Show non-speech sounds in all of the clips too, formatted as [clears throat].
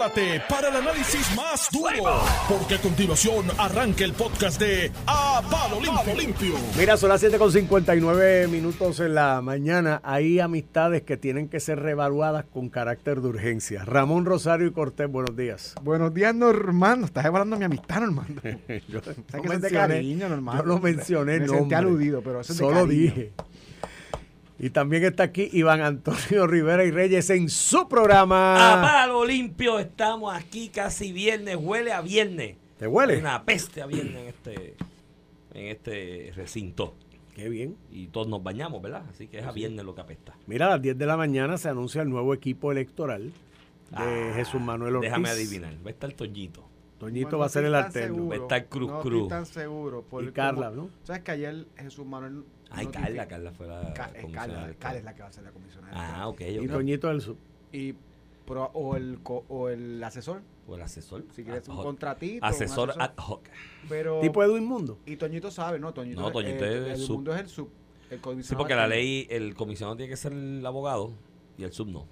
Prepárate para el análisis más duro, porque a continuación arranca el podcast de A Palo Limpio. Limpio. Mira, son las 7 con 59 minutos en la mañana. Hay amistades que tienen que ser reevaluadas con carácter de urgencia. Ramón Rosario y Cortés, buenos días. Buenos días, Normando. Estás evaluando mi amistad, Normando. [laughs] yo, ¿Sabes no mencioné- cariño, Normando? yo no mencioné Me sentí nombre. aludido, pero eso es Solo dije. Y también está aquí Iván Antonio Rivera y Reyes en su programa. A palo limpio, estamos aquí casi viernes, huele a viernes. ¿Te huele? Hay una peste a viernes en este, en este recinto. Qué bien. Y todos nos bañamos, ¿verdad? Así que es a viernes lo que apesta. Mira, a las 10 de la mañana se anuncia el nuevo equipo electoral de Ah, Jesús Manuel Ortiz. Déjame adivinar, va a estar Toñito. Toñito Bueno, va a no ser el alterno. seguro, Va a estar Cruz no Cruz. estoy tan seguro. por Y Carla, ¿no? ¿Sabes que ayer Jesús Manuel... Ay, Carla, Carla fue la Ca- es comisionada Carla, es la que va a ser la comisionada. Ah, ok, Y ok. Toñito del Sur. Y, pero- o, el, o el asesor, O el asesor. si quieres Ad un hoc. contratito. un Asesor ad hoc. Pero, Tipo Edwin Mundo. y Toñito sabe, ¿no? Toñito, No, Toñito eh, es el sub. mundo es el sub. El Sí, porque la ley, el comisionado tiene que ser el abogado y el sub no.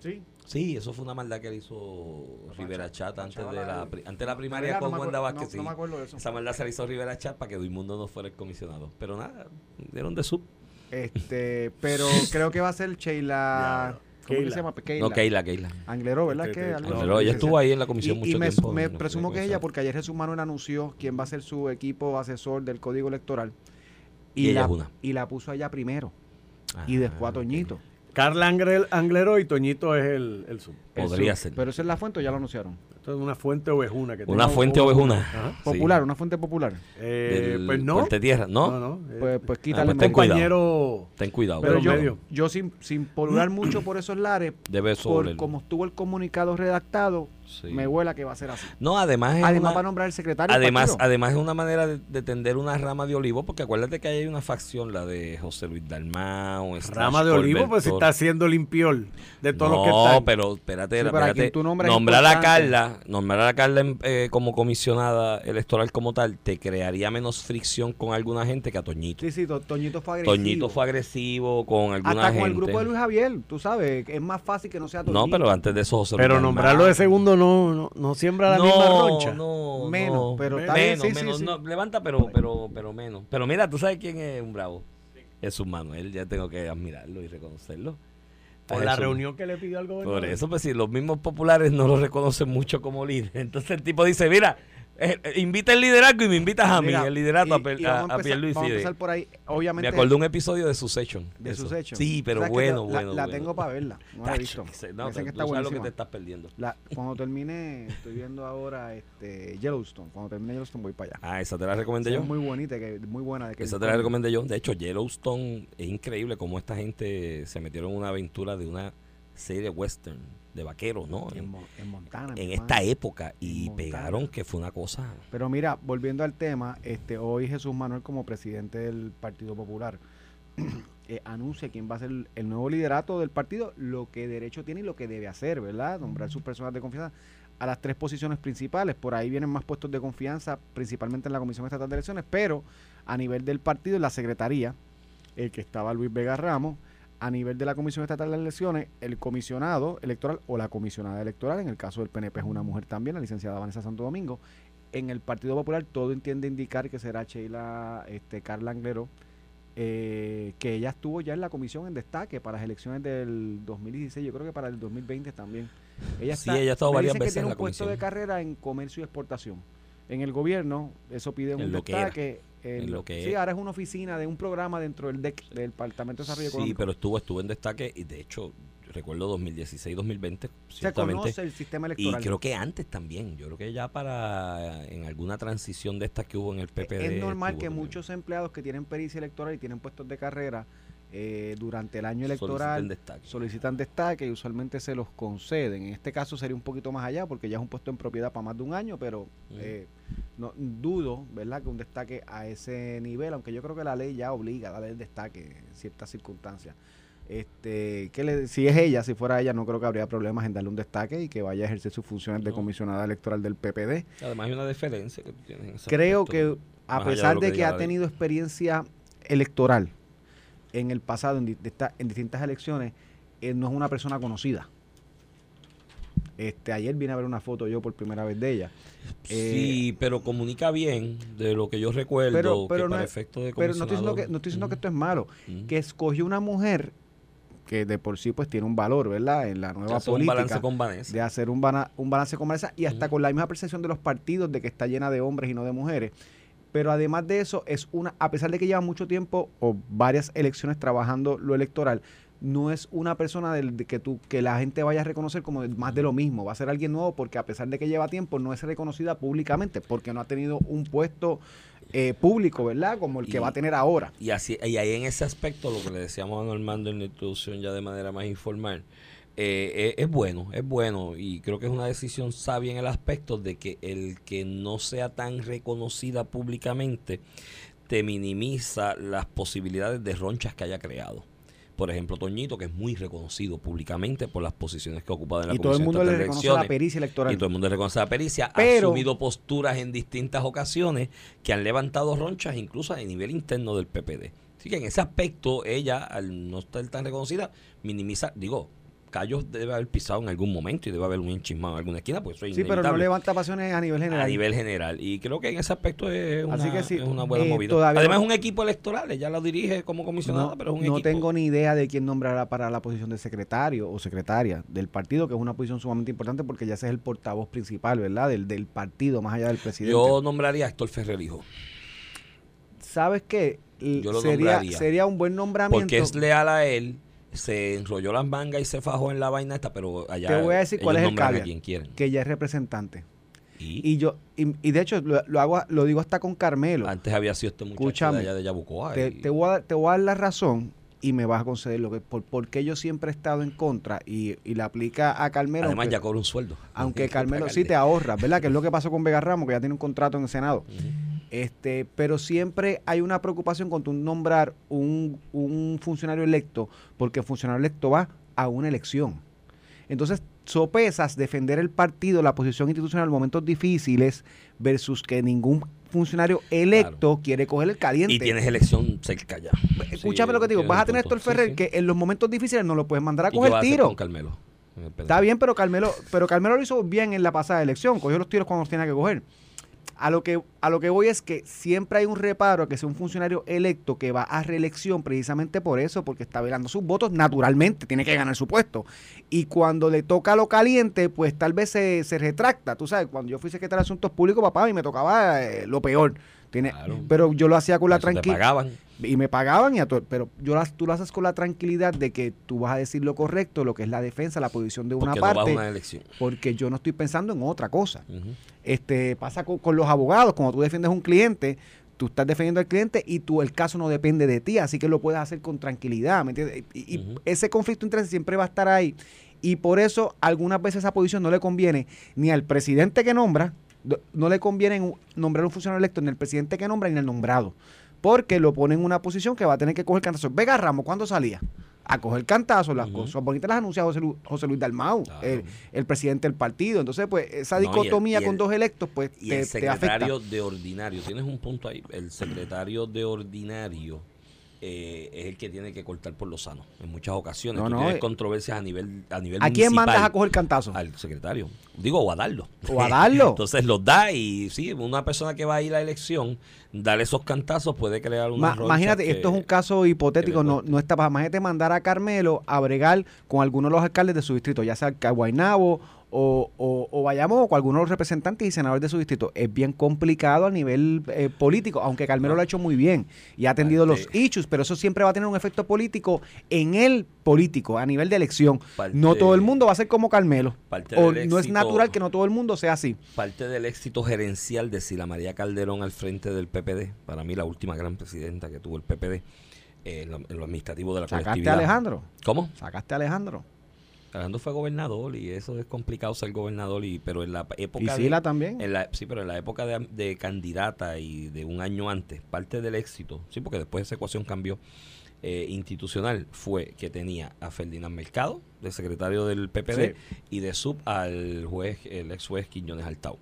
Sí. Sí, eso fue una maldad que le hizo Rivera Chat antes de la, antes de la primaria no con me Wanda Vázquez. no- sí. no me acuerdo de eso. Esa maldad se la hizo Rivera Chat para que Duimundo no fuera el comisionado. Pero nada, dieron de sub. Este, [laughs] pero creo que va a ser Sheila. ¿Cómo que Keila. se llama? Keila. No, Keila, Keila. Angleró, ¿verdad? Que ella estuvo ahí en la comisión Y, mucho y me, tiempo. me no presumo que es ella porque ayer Jesús Manuel anunció quién va a ser su equipo asesor del código electoral. Y ella la, es una. y la puso allá primero. y después a Ah, Toñito. Carla Angrel- Anglero y Toñito es el, el Sur. Podría ser. Pero esa es la fuente o ya lo anunciaron. Esto es una fuente ovejuna que Una fuente ovejuna. Ajá. Sí. Popular, una fuente popular. Eh, Del pues no. Tierra, ¿no? No, no. eh, Pues, pues Ah, quítale pues ten compañero. Ten cuidado. Pero Pero yo, yo sin, sin polular mucho por esos lares, Debe sobre por el- como estuvo el comunicado redactado, sí. me huela que va a ser así. No, además es Además, una- para nombrar el secretario. Además, además es una manera de, de tender una rama de olivo, porque acuérdate que hay una facción, la de José Luis Dalmao, Rama de olivo, pues si Toro. está haciendo limpiol de todos no, los que están. pero espérate, Sí, a espérate. tú nombrar a. Carla, nombrar a Carla en- eh, como comisionada electoral como tal, te crearía menos fricción con alguna gente que a Toñito. Sí, sí, To- Toñito fue agresivo. Toñito fue agresivo con alguna Hasta gente. con el grupo de Luis Javier, tú sabes, que es más fácil que no sea Toñito. no, pero antes de eso José Luis Pero nombrarlo de segundo no, no, no siembra la misma roncha. No, Menos, no. pero menos, sí, menos, sí. no, levanta, pero, pero, pero menos. Pero mira, tú sabes quién es un bravo. Jesús Manuel, ya tengo que admirarlo y reconocerlo. Por la reunión que le pidió al gobernador. Por eso, pues si los mismos populares no lo reconocen mucho como líder, [laughs] entonces el tipo dice, mira, eh, eh, invita el liderazgo y me invitas a mí, Mira, el liderato a, Pe- y a, vamos a empezar- Pierluisi. Vamos a de- empezar por ahí. Obviamente. Me acordé un episodio de Succession. de eso. Sí, pero ¿Sabes que bueno, la- bueno. La, bueno. tengo para verla. No la he visto. Me No, tú que está sabes lo que te estás perdiendo. La- cuando termine, estoy viendo ahora este, Yellowstone. Cuando termine Yellowstone voy para allá. Ah, esa te la recomendé yo. Es muy bonita, que, muy buena. De Esa te la recomendé yo. De hecho, Yellowstone es increíble cómo esta gente se metieron en una aventura de una serie western de vaqueros, ¿no? En, En, Mo- en Montana. en esta época. Y pegaron que fue una cosa. Pero mira, volviendo al tema, este hoy Jesús Manuel como presidente del Partido Popular [clears throat] eh, anuncia quién va a ser el, el nuevo liderato del partido, lo que derecho tiene y lo que debe hacer, ¿verdad? Nombrar sus personas de confianza a las tres posiciones principales. Por ahí vienen más puestos de confianza, principalmente en la Comisión Estatal de Elecciones, pero a nivel del partido, en la Secretaría, el que estaba Luis Vega Ramos, a nivel de la Comisión Estatal de Elecciones, el comisionado electoral o la comisionada electoral, en el caso del PNP es una mujer también, la licenciada Vanessa Santo Domingo. En el Partido Popular todo entiende indicar que será Sheila este, Carla Anglero, eh, que ella estuvo ya en la comisión en destaque para las elecciones del 2016, yo creo que para el 2020 también. Ella Sí, ella ha estado varias que veces tiene en un la puesto de carrera en comercio y exportación. En el gobierno, eso pide un En destaque. En En lo- que sí, es. ahora es una oficina de un programa dentro del DEC, del Departamento de Desarrollo Sí, Económico. pero estuvo, estuvo en destaque y de hecho, recuerdo 2016-2020, Se conoce el sistema Y electoral. creo que antes también. Yo creo que ya para en alguna transición de estas que hubo en el PPD. es normal que también. muchos empleados que tienen pericia electoral y tienen puestos de carrera eh, durante el año electoral destaque. solicitan destaque y usualmente se los conceden. En este caso sería un poquito más allá porque ya es un puesto en propiedad para más de un año, pero eh, no dudo, ¿verdad?, que un destaque a ese nivel, aunque yo creo que la ley ya obliga a darle el destaque en ciertas circunstancias. Este, que le, si es ella, si fuera ella, no creo que habría problemas en darle un destaque y que vaya a ejercer sus funciones de comisionada electoral del PPD. Además hay una diferencia que tú tienes en ese Creo que a de pesar de que ha tenido experiencia electoral en el pasado, en, en distintas elecciones, él no es una persona conocida. Este, ayer vine a ver una foto yo por primera vez de ella. sí, pero comunica bien de lo que yo recuerdo, pero, pero que no para es- efecto de Pero no estoy diciendo que, comisionado- no estoy diciendo que Ujú, esto es malo, que escogió una mujer que de por sí pues tiene un valor, ¿verdad? En la nueva Hace un política. balance con Vanessa. de hacer un, bana- un balance con Vanessa y hasta con la misma percepción de los partidos de que está llena de hombres y no de mujeres. Pero además de eso, es una, a pesar de que lleva mucho tiempo o varias elecciones trabajando lo electoral, no es una persona del, de que tú, que la gente vaya a reconocer como más de lo mismo. Va a ser alguien nuevo porque a pesar de que lleva tiempo, no es reconocida públicamente, porque no ha tenido un puesto eh, público, ¿verdad? Como el que va a tener ahora. Y así y ahí en ese aspecto, lo que le decíamos a Normando en la introducción ya de manera más informal, eh, es, es bueno, es bueno y creo que es una decisión sabia en el aspecto de que el que no sea tan reconocida públicamente te minimiza las posibilidades de ronchas que haya creado. Por ejemplo, Toñito, que es muy reconocido públicamente por las posiciones que ha ocupado en la Y todo el Comisión mundo le reconoce la pericia electoral. Y todo el mundo le reconoce la pericia. Pero- ha asumido posturas en distintas ocasiones que han levantado ronchas incluso a nivel interno del PPD. Así que en ese aspecto, ella, al no estar tan reconocida, minimiza, digo, Callos debe haber pisado en algún momento y debe haber un enchismado en alguna esquina, pues eso es Sí, pero no levanta pasiones a nivel general. a nivel general. Y creo que en ese aspecto es una, Así que sí, es una buena eh, movida. Además, no- es un equipo electoral, ella lo dirige como comisionada, no, pero es un no equipo. tengo ni idea de quién nombrará para la posición de secretario o secretaria del partido, que es una posición sumamente importante porque ya ese es el portavoz principal, ¿verdad? Del, del partido, más allá del presidente. Yo nombraría a Héctor Ferrer Hijo, ¿Sabes qué? Yo lo sería, nombraría. sería un buen nombramiento. porque es leal a él, se enrolló las mangas y se fajó en la vaina esta, pero allá Te voy a decir cuál es el caveat. quien quieren. que ya es representante. Y, Y yo, y, y de hecho, lo, lo hago, lo digo hasta con Carmelo. antes había sido este muchacho Escúchame, de allá de Yabucoa. te, y- te voy a, dar- te voy a dar la razón y me vas a conceder lo que por, porque yo siempre he estado en contra y, y le aplica a Carmelo además aunque, ya cobra un sueldo. aunque [laughs] Carmelo sí te ahorras ¿verdad? que es lo que pasó con Vega Ramos que ya tiene un contrato en el Senado Ujú. Este pero siempre hay una preocupación con tu nombrar un, un funcionario electo porque el funcionario electo va a una elección entonces sopesas defender el partido la posición institucional en momentos difíciles versus que ningún funcionario electo quiere coger el caliente Y tienes elección cerca ya. Escúchame Sí, lo que te digo, vas a tener a. Héctor Ferrer sí. que en los momentos difíciles no lo puedes mandar a ¿Y qué coger tiro. con Carmelo? Está bien, pero Carmelo, pero Carmelo lo hizo bien en la pasada elección, cogió los tiros cuando los tenía que coger. A lo que a lo que voy es que siempre hay un reparo a que sea un funcionario electo que va a reelección precisamente por eso, porque está velando sus votos, naturalmente tiene que ganar su puesto. Y cuando le toca lo caliente, pues tal vez se, se retracta. Tú sabes, cuando yo fui secretario de Asuntos Públicos, papá, y me tocaba eh, lo peor. Tiene, Claro. Pero yo lo hacía con la tranquilidad y me pagaban y a todo, pero yo las, tú lo haces con la tranquilidad de que tú vas a decir lo correcto, lo que es la defensa, la posición de una Porque no parte, una elección. porque yo no estoy pensando en otra cosa. Este pasa con, con los abogados, cuando tú defiendes a un cliente, tú estás defendiendo al cliente y tú el caso no depende de ti, así que lo puedes hacer con tranquilidad, ¿me entiendes? Y, ese conflicto de interés siempre va a estar ahí y por eso algunas veces esa posición no le conviene ni al presidente que nombra, no le conviene nombrar un funcionario electo ni al presidente que nombra ni al nombrado, porque lo pone en una posición que va a tener que coger cantazo. Vega Ramos, ¿cuándo salía? A coger cantazo, las Ujú. cosas bonitas las anuncia José, Lu- José Luis Dalmau, Claro. el, el presidente del partido. Entonces, pues, esa No, y el- dicotomía con el- dos electos, pues, Y te, el te afecta. secretario de ordinario, tienes un punto ahí, el secretario de ordinario eh, es el que tiene que cortar por lo sano. En muchas ocasiones No, tú no, tienes eh. controversias a nivel a nivel ¿A quién mandas a coger cantazo? Al secretario. Digo, o a darlo. O a darlo. [laughs] Entonces los da y sí, una persona que va a ir a la elección, darle esos cantazos puede crear una Ma- imagínate, esto es un caso hipotético, no, no está para. Imagínate mandar a Carmelo a bregar con algunos de los alcaldes de su distrito, ya sea Guaynabo o, o, o Bayamón, o con algunos de los representantes y senadores de su distrito. Es bien complicado a nivel eh, político, aunque Carmelo lo ha hecho muy bien y ha atendido los issues, pero eso siempre va a tener un efecto político en el político, a nivel de elección. Parte- no todo el mundo va a ser como Carmelo. Parte O no es natural que no todo el mundo sea así. Parte del éxito gerencial de Sila María Calderón al frente del PPD, para mí la última gran presidenta que tuvo el PPD, eh, en, lo, en lo administrativo de la Sacaste a colectividad. Alejandro. ¿Cómo? Sacaste a Alejandro. Alejandro fue gobernador y eso es complicado ser gobernador, y pero en la época Y de- Sila también. En la, sí, pero en la época de, de candidata y de un año antes, parte del éxito, sí, porque después esa ecuación cambió, eh, institucional, fue que tenía a Ferdinand Mercado, de secretario del PPD, y de sub al juez, el ex juez Quiñones Altao,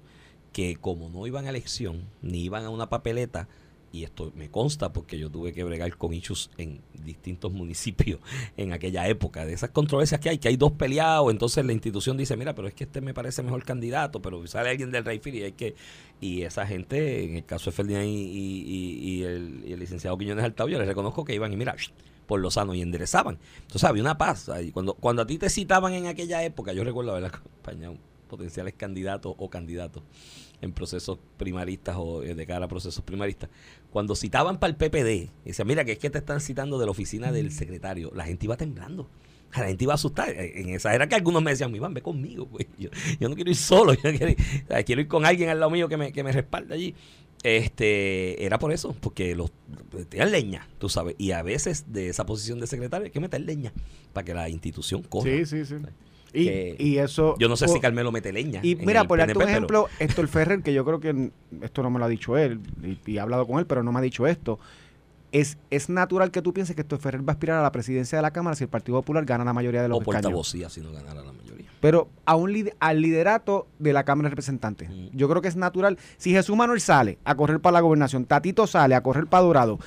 que como no iban a elección, ni iban a una papeleta, y esto me consta porque yo tuve que bregar con issues en distintos [laughs] municipios en aquella época, de esas controversias que hay, que hay dos peleados, entonces la institución dice, mira, pero es que este me parece mejor candidato, pero sale alguien del Rayfield y hay que, y esa gente, en el caso de Ferdinand y, y, el, licenciado Quiñones Altao, yo les reconozco que iban y mira, por lo sano y enderezaban. Entonces había una paz. Ahí. Cuando, cuando a ti te citaban en aquella época, yo recuerdo haber acompañado potenciales candidatos o candidatos en procesos primaristas o eh, de cara a procesos primaristas, cuando citaban para el PPD, decían, mira, que es que te están citando de la oficina del secretario, la gente iba temblando. La gente iba a asustar. Eh, en esa era que algunos me decían, Iván, ve conmigo, pues. Yo, no quiero ir solo, yo quiero, ir con alguien al lado mío que me, que me respalde allí. Este, era por eso, porque los tenían leña, tú sabes, y a veces de esa posición de secretario hay que meter leña para que la institución corra. Sí, sí, sí. Y, eso. Yo no sé si Carmelo mete leña. Y mira, por darte un ejemplo, Héctor Ferrer, que yo creo que esto no me lo ha dicho él, y, he hablado con él, pero no me ha dicho esto. Es, es natural que tú pienses que Héctor Ferrer va a aspirar a la presidencia de la Cámara si el Partido Popular gana la mayoría de los o portavocía si no ganara la mayoría. Pero a un al liderato de la Cámara de Representantes. Mm. Yo creo que es natural. Si Jesús Manuel sale a correr para la gobernación, Tatito sale a correr para Dorado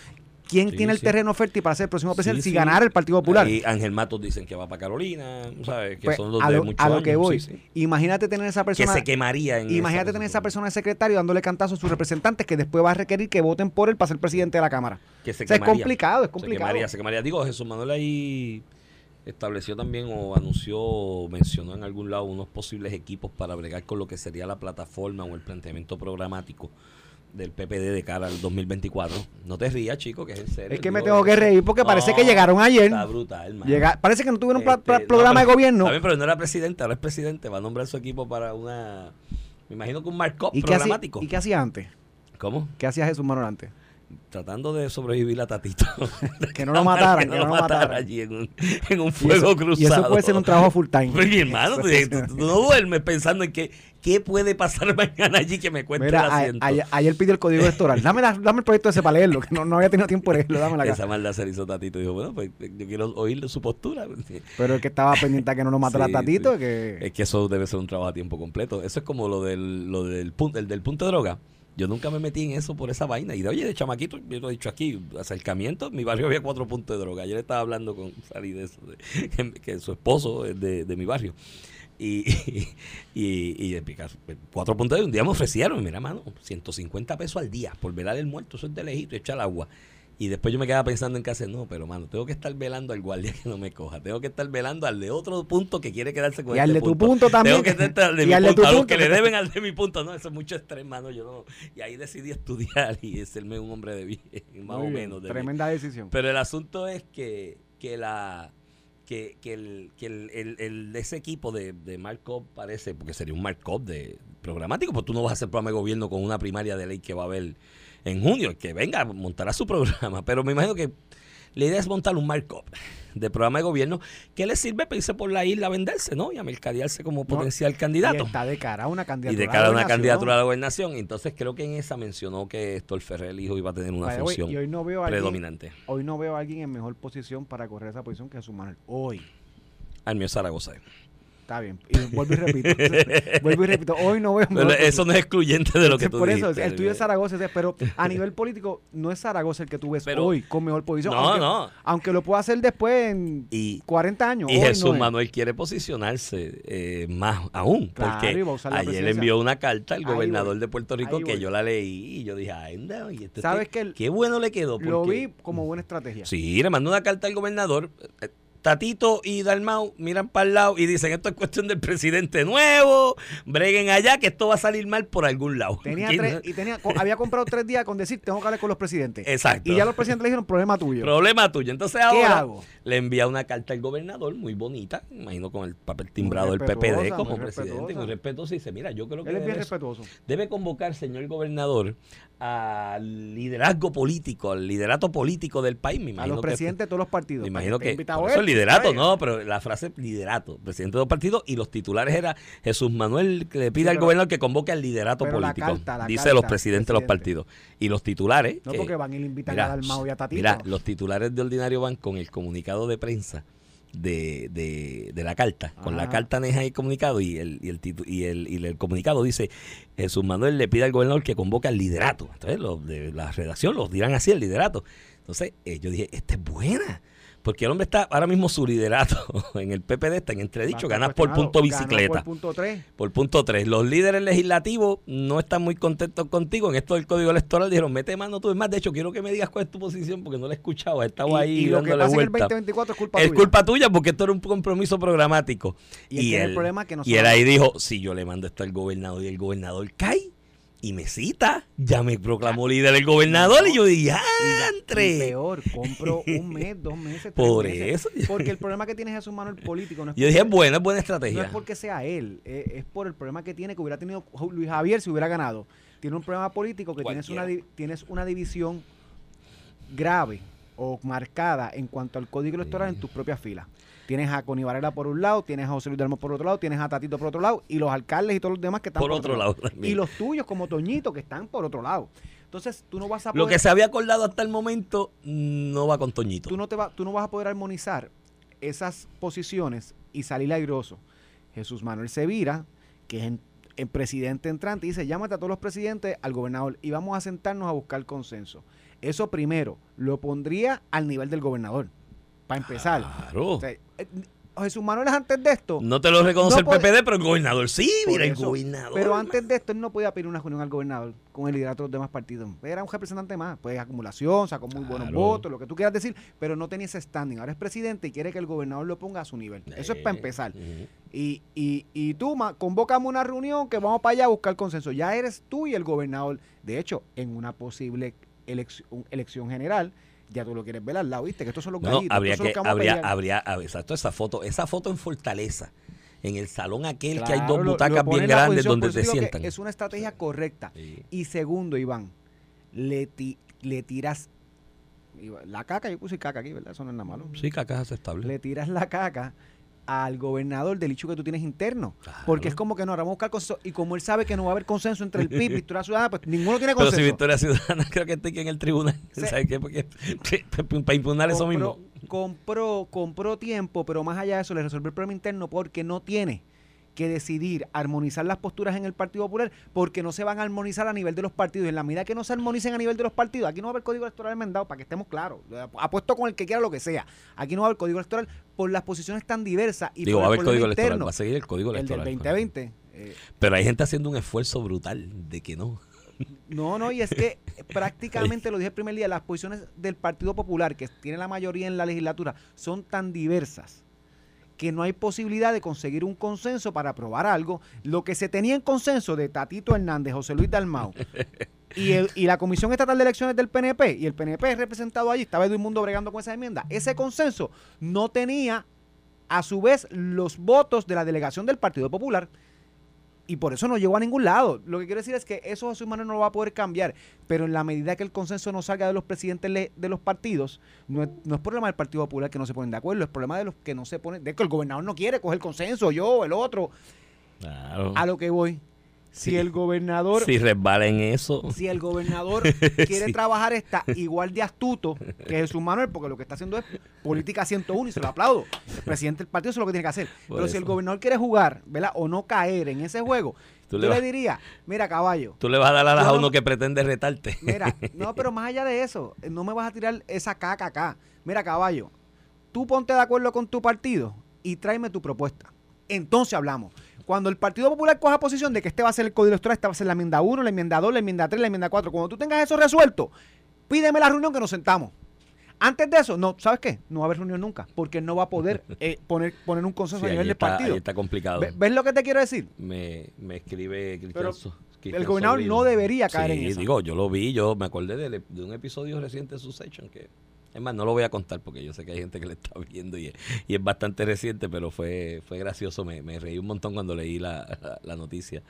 quién tiene el terreno fértil para ser el próximo presidente si ganara el Partido Popular. Y Ángel Matos dicen que va para Carolina, ¿sabes? Que pues, son los a de lo, a lo que voy. Imagínate tener esa persona. Que se quemaría en Imagínate tener esa persona de secretario dándole cantazo a sus representantes que después va a requerir que voten por él para ser presidente de la Cámara. Que se o sea, es complicado, es complicado. Se quemaría, se quemaría. Digo, Jesús Manuel ahí estableció también o anunció, mencionó en algún lado unos posibles equipos para bregar con lo que sería la plataforma o el planteamiento programático del PPD de cara al 2024. No te rías, chico, que es en serio. Es que me tengo que reír porque parece que llegaron ayer. Está brutal, parece que no tuvieron un este, programa de gobierno. También, pero no era presidente, ahora es presidente. Va a nombrar su equipo para una. Me imagino que un markup programático. ¿Y qué hacía antes? ¿Cómo? ¿Qué hacía Jesús Manuel antes? Tratando de sobrevivir a Tatito. [laughs] que no lo mataran, que, no, lo mataran. allí en un, en un fuego cruzado. Y eso puede ser un trabajo full time. Pues, mi hermano, tú, no duermes pensando en que qué puede pasar [laughs] mañana allí que me cuente Mira, el asiento. ayer pidió el código electoral. Dame, dame el proyecto ese para leerlo, que no, no había tenido tiempo de leerlo. Dame la Esa maldad se hizo Tatito. Dijo, bueno, pues yo quiero oír su postura. [laughs] Pero el que estaba pendiente a que no lo matara Tatito. Que... Es que eso debe ser un trabajo a tiempo completo. Eso es como lo del, lo del, punto, el del punto de droga yo nunca me metí en eso por esa vaina. Y de oye, de chamaquito, yo lo he dicho aquí, acercamiento, mi barrio había cuatro puntos de droga. Ayer estaba hablando con Sari de eso, que, su esposo es de, mi barrio. Y, [laughs] y, y, cuatro puntos de un día me ofrecieron, mira, mano, 150 pesos al día por velar el muerto, eso es de lejito, echar agua. Y después yo me quedaba pensando en casa, no, pero mano, tengo que estar velando al guardia que no me coja. Tengo que estar velando al de otro punto que quiere quedarse con Y al este de tu punto, también. Tengo que estar de [laughs] y mi al punto, de tu punto, que le deben al [laughs] de mi punto. No, eso es mucho estrés, mano. Yo no. Y ahí decidí [laughs] estudiar y serme un hombre de bien, más o menos. tremenda decisión. Pero el asunto es que, que la que, que, el, que el, el, ese equipo de, de Markov parece, porque sería un Markov de programático, pues tú no vas a hacer programa de gobierno con una primaria de ley que va a haber en junio, que venga, montará su [laughs] programa. Pero me imagino que la idea es montar un markup de programa de gobierno que le sirve para irse por la isla a venderse, ¿no? Y a mercadearse como potencial candidato. Y está de cara a una candidatura. Y de cara a una candidatura a la gobernación. Entonces creo que en esa mencionó que Héctor Ferrer, el hijo, iba a tener una función predominante. hoy no veo a alguien en mejor posición para correr esa posición que a su Manuel. Hoy. Al mío Zaragoza. Está bien. Y vuelvo y repito. [laughs] vuelvo y repito. Hoy no veo. eso no es excluyente de lo que tú Por eso, el tuyo es Zaragoza. Pero a nivel político, no es Zaragoza el que tú ves hoy con mejor posición. No, aunque, no. Aunque lo pueda hacer después en y, 40 años. Y Jesús Manuel quiere posicionarse eh, más aún. porque ayer le envió una carta al gobernador de Puerto Rico que yo la leí y yo dije, ay, no, y este ¿Sabes que Qué bueno le quedó. Lo vi como buena estrategia. Sí, le mandó una carta al gobernador. Eh, Tatito y Dalmau miran para el lado y dicen, esto es cuestión del presidente nuevo, breguen allá que esto va a salir mal por algún lado. [laughs] Tenía [laughs] tres, y tenía, había comprado tres días con decir, tengo que hablar con los presidentes. Exacto. Y ya los presidentes le dijeron, problema tuyo. Problema tuyo. Entonces ahora le envía una carta al gobernador, muy bonita, imagino con el papel timbrado del PPD como presidente, muy respetuoso, y dice, mira, yo creo que debe, debe convocar, señor gobernador, al liderazgo político, al liderato político del país. Me imagino a los presidentes de todos los partidos. Me imagino que eso liderato, no, pero la frase liderato, presidente de los partidos y los titulares era Jesús Manuel que le pide al gobernador que convoque al liderato político. dice los presidentes de los partidos. Y los titulares. No, porque van y le invitan a Dalmau y a Tatito. Mira, los titulares de ordinario van con el comunicado de prensa de, de, de la carta, con la carta neja y comunicado, y el, y el, y el, y el comunicado dice, Jesús Manuel le pide al gobernador que convoque al liderato. Entonces, los de la redacción los dirán así, el liderato. Entonces, eh, yo dije, esta es buena. Porque el hombre está, ahora mismo su liderato [laughs] en el PPD está en entredicho, ganas por punto bicicleta. Por punto 3. Por punto 3, los líderes legislativos no están muy contentos contigo en esto del código electoral. Dijeron, mete mano tú. Es más, de hecho, quiero que me digas cuál es tu posición porque no la he escuchado. He estado Y, ahí y lo que pasa en el vuelta. 2024 es culpa es tuya. culpa tuya porque esto era un compromiso programático. Y es que es el problema que no y él ahí dijo, si yo le mando esto al gobernador y el gobernador cae y me cita, ya me proclamó líder el gobernador y yo dije, Y ¡Yantre! peor, compro un mes, dos meses, tres Por meses. eso. Porque el problema que tiene Jesús Manuel político no es Yo dije, es buena, es buena No estrategia. es porque sea él, eh, es por el problema que tiene que hubiera tenido Luis Javier si hubiera ganado. Tiene un problema político que tienes una, tienes una división grave o marcada en cuanto al código electoral en tus propias filas. Tienes a Connie Varela por un lado, tienes a José Luis Dalmau por otro lado, tienes a Tatito por otro lado y los alcaldes y todos los demás que están Por otro lado también. Y los tuyos como Toñito que están por otro lado. Entonces tú no vas a Lo poder, que se había acordado hasta el momento no va con Toñito. tú no te va, tú no vas a poder armonizar esas posiciones y salir airoso. Jesús Manuel Sevira, que es en- el presidente entrante, dice, llámate a todos los presidentes, al gobernador, y vamos a sentarnos a buscar consenso. Eso primero, lo pondría al nivel del gobernador, para empezar. Claro. O sea, Jesús Manuel es antes de esto. No te lo reconoce No el PPD, pero el gobernador sí, mira, el gobernador. Pero antes de esto, él no podía pedir una reunión al gobernador con el liderato de los demás partidos. Era un representante más. Pues acumulación, sacó muy buenos votos, lo que tú quieras decir, pero no tenía ese standing. Ahora es presidente y quiere que el gobernador lo ponga a su nivel. Eso es para Eh, empezar. Y, y, y tú, ma, convócame una reunión que vamos para allá a buscar consenso. Ya eres tú y el gobernador. De hecho, en una posible elección, elección general, ya tú lo quieres ver al lado, ¿viste? Que estos son los No, gallitos. habría que, a habría, habría, hab- exacto, esa foto, esa foto en Fortaleza, en el salón aquel que hay dos butacas bien grandes posición, donde que sientan. Es una estrategia correcta. Sí. Y segundo, Iván, le, ti- le tiras la caca, yo puse caca aquí, ¿verdad? Eso no es nada malo. Sí, que acá es aceptable. Le tiras la caca al gobernador del hecho que tú tienes interno. Claro. Porque es como que no, ahora vamos a buscar consenso. Y como él sabe que no va a haber consenso entre el PIB y [laughs] Victoria Ciudadana, pues ninguno tiene Pero consenso. si Victoria Ciudadana [laughs] creo que está aquí en el tribunal. Sí. ¿Sabes qué? Porque para impugnar eso mismo. compró, compró tiempo, pero más allá de eso le resolvió el problema interno porque no tiene que decidir armonizar las posturas en el Partido Popular porque no se van a armonizar a nivel de los partidos. Y en la medida que no se armonicen a nivel de los partidos, aquí no va a haber código electoral enmendado, para que estemos claros. Apuesto con el que quiera lo que sea. Aquí no va a haber código electoral por las posiciones tan diversas y Digo, por va a haber código electoral, interno, va a seguir el código el del electoral. 2020. Eh, Pero hay gente haciendo un esfuerzo brutal de que no. [laughs] No, no, y es que [laughs] prácticamente lo dije el primer día, las posiciones del Partido Popular, que tiene la mayoría en la legislatura, son tan diversas que no hay posibilidad de conseguir un consenso para aprobar algo. Lo que se tenía en consenso de Tatito Hernández, José Luis Dalmau [laughs] y, el- y la Comisión Estatal de Elecciones del PNP, y el PNP es representado allí, estaba Mundo bregando con esa enmienda, ese consenso no tenía a su vez los votos de la delegación del Partido Popular y por eso no llegó a ningún lado. Lo que quiero decir es que eso José Manuel no lo va a poder cambiar, pero en la medida que el consenso no salga de los presidentes de los partidos, no es, no es problema del Partido Popular que no se ponen de acuerdo, es problema de los que no se ponen, de que el gobernador no quiere coger consenso, yo, el otro, Claro. a lo que voy. Si Sí. el gobernador Si resbala en eso. si el gobernador [laughs] quiere Sí. trabajar esta igual de astuto que Jesús Manuel, porque lo que está haciendo es política 101 y se lo aplaudo. El presidente del partido eso es lo que tiene que hacer. Por Pero si el gobernador quiere jugar, ¿verdad? O no caer en ese juego, Tú tú le dirías, mira caballo, Tú le vas a dar alas Yo a no- uno que pretende retarte. mira, no, [laughs] pero más allá de eso, no me vas a tirar esa caca acá. Mira caballo, tú ponte de acuerdo con tu partido y tráeme tu propuesta. Entonces hablamos. Cuando el Partido Popular coja posición de que este va a ser el código electoral, esta va a ser la enmienda 1, la enmienda 2, la enmienda 3, la enmienda 4, cuando tú tengas eso resuelto, pídeme la reunión que nos sentamos. Antes de eso, no, ¿sabes qué? No va a haber reunión nunca, porque no va a poder [laughs] eh, poner, poner un consenso Sí, a nivel del partido. ahí está complicado. Ve- ¿Ves lo que te quiero decir? me, me escribe Cristian el gobernador Sobrino. no debería caer en eso. digo, yo lo vi, yo me acordé de, de un episodio reciente de su section que es más, no lo voy a contar porque yo sé que hay gente que le está viendo y es, bastante reciente, pero fue fue gracioso, me, reí un montón cuando leí la- la noticia.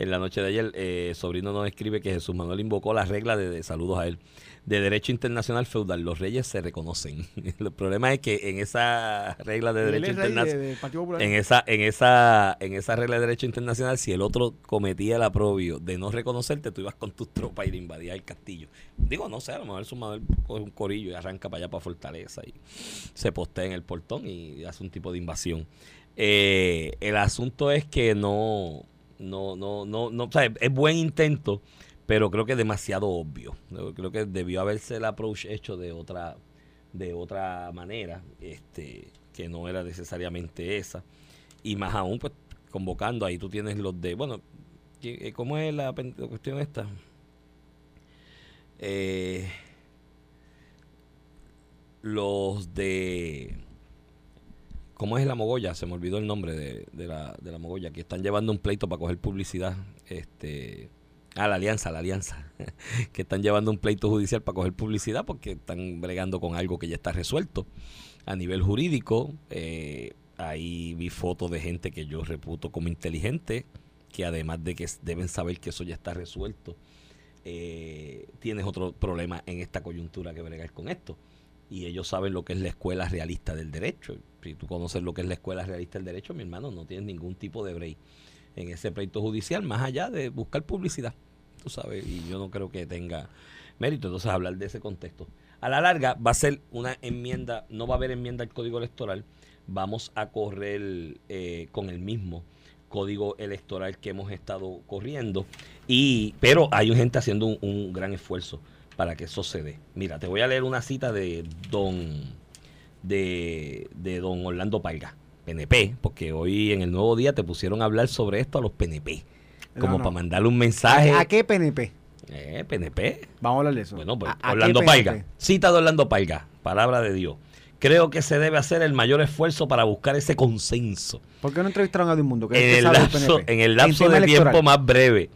En la noche de ayer, eh, Sobrino nos escribe que Jesús Manuel invocó las reglas de, saludos a él de derecho internacional feudal. Los reyes se reconocen. [laughs] El problema es que en esa regla de derecho internacional, en esa, en esa, en esa regla de derecho internacional, si el otro cometía el aprobio de no reconocerte, tú ibas con tus tropas y le invadías el castillo. Digo, no sé, a lo mejor Jesús Manuel coge un corillo y arranca para allá para Fortaleza y se postea en el portón y hace un tipo de invasión. Eh, el asunto es que no, no, no, no, no, o sea, es buen intento, pero creo que es demasiado obvio. Creo que debió haberse el approach hecho de otra, de otra manera, este, que no era necesariamente esa. Y más aún, pues, convocando, ahí tú tienes los de, bueno, eh, ¿cómo es la, cuestión esta? Eh, los de ¿Cómo es la Mogolla? Se me olvidó el nombre de, la, de la Mogolla, que están llevando un pleito para coger publicidad. Este, ah, la Alianza, la Alianza. [laughs] que están llevando un pleito judicial para coger publicidad porque están bregando con algo que ya está resuelto. A nivel jurídico, eh, ahí vi fotos de gente que yo reputo como inteligente, que además de que deben saber que eso ya está resuelto, eh, tienes otro problema en esta coyuntura que bregar con esto y ellos saben lo que es la escuela realista del derecho. Si tú conoces lo que es la escuela realista del derecho, mi hermano, no tienes ningún tipo de break en ese pleito judicial, más allá de buscar publicidad, tú sabes, y yo no creo que tenga mérito entonces hablar de ese contexto. A la larga va a ser una enmienda, no va a haber enmienda al código electoral, vamos a correr eh, con el mismo código electoral que hemos estado corriendo, y pero hay gente haciendo un gran esfuerzo para que eso se dé. Mira, te voy a leer una cita de don de, don Orlando Palga, PNP, porque hoy en el nuevo día te pusieron a hablar sobre esto a los PNP, como para mandarle un mensaje. ¿A qué PNP? Eh, PNP. Vamos a hablar de eso. Bueno, pues Orlando Palga, cita de Orlando Palga, palabra de Dios creo que se debe hacer el mayor esfuerzo para buscar ese consenso. ¿Por qué no entrevistaron a Mundo? en, el lapso, en el lapso de tiempo más breve,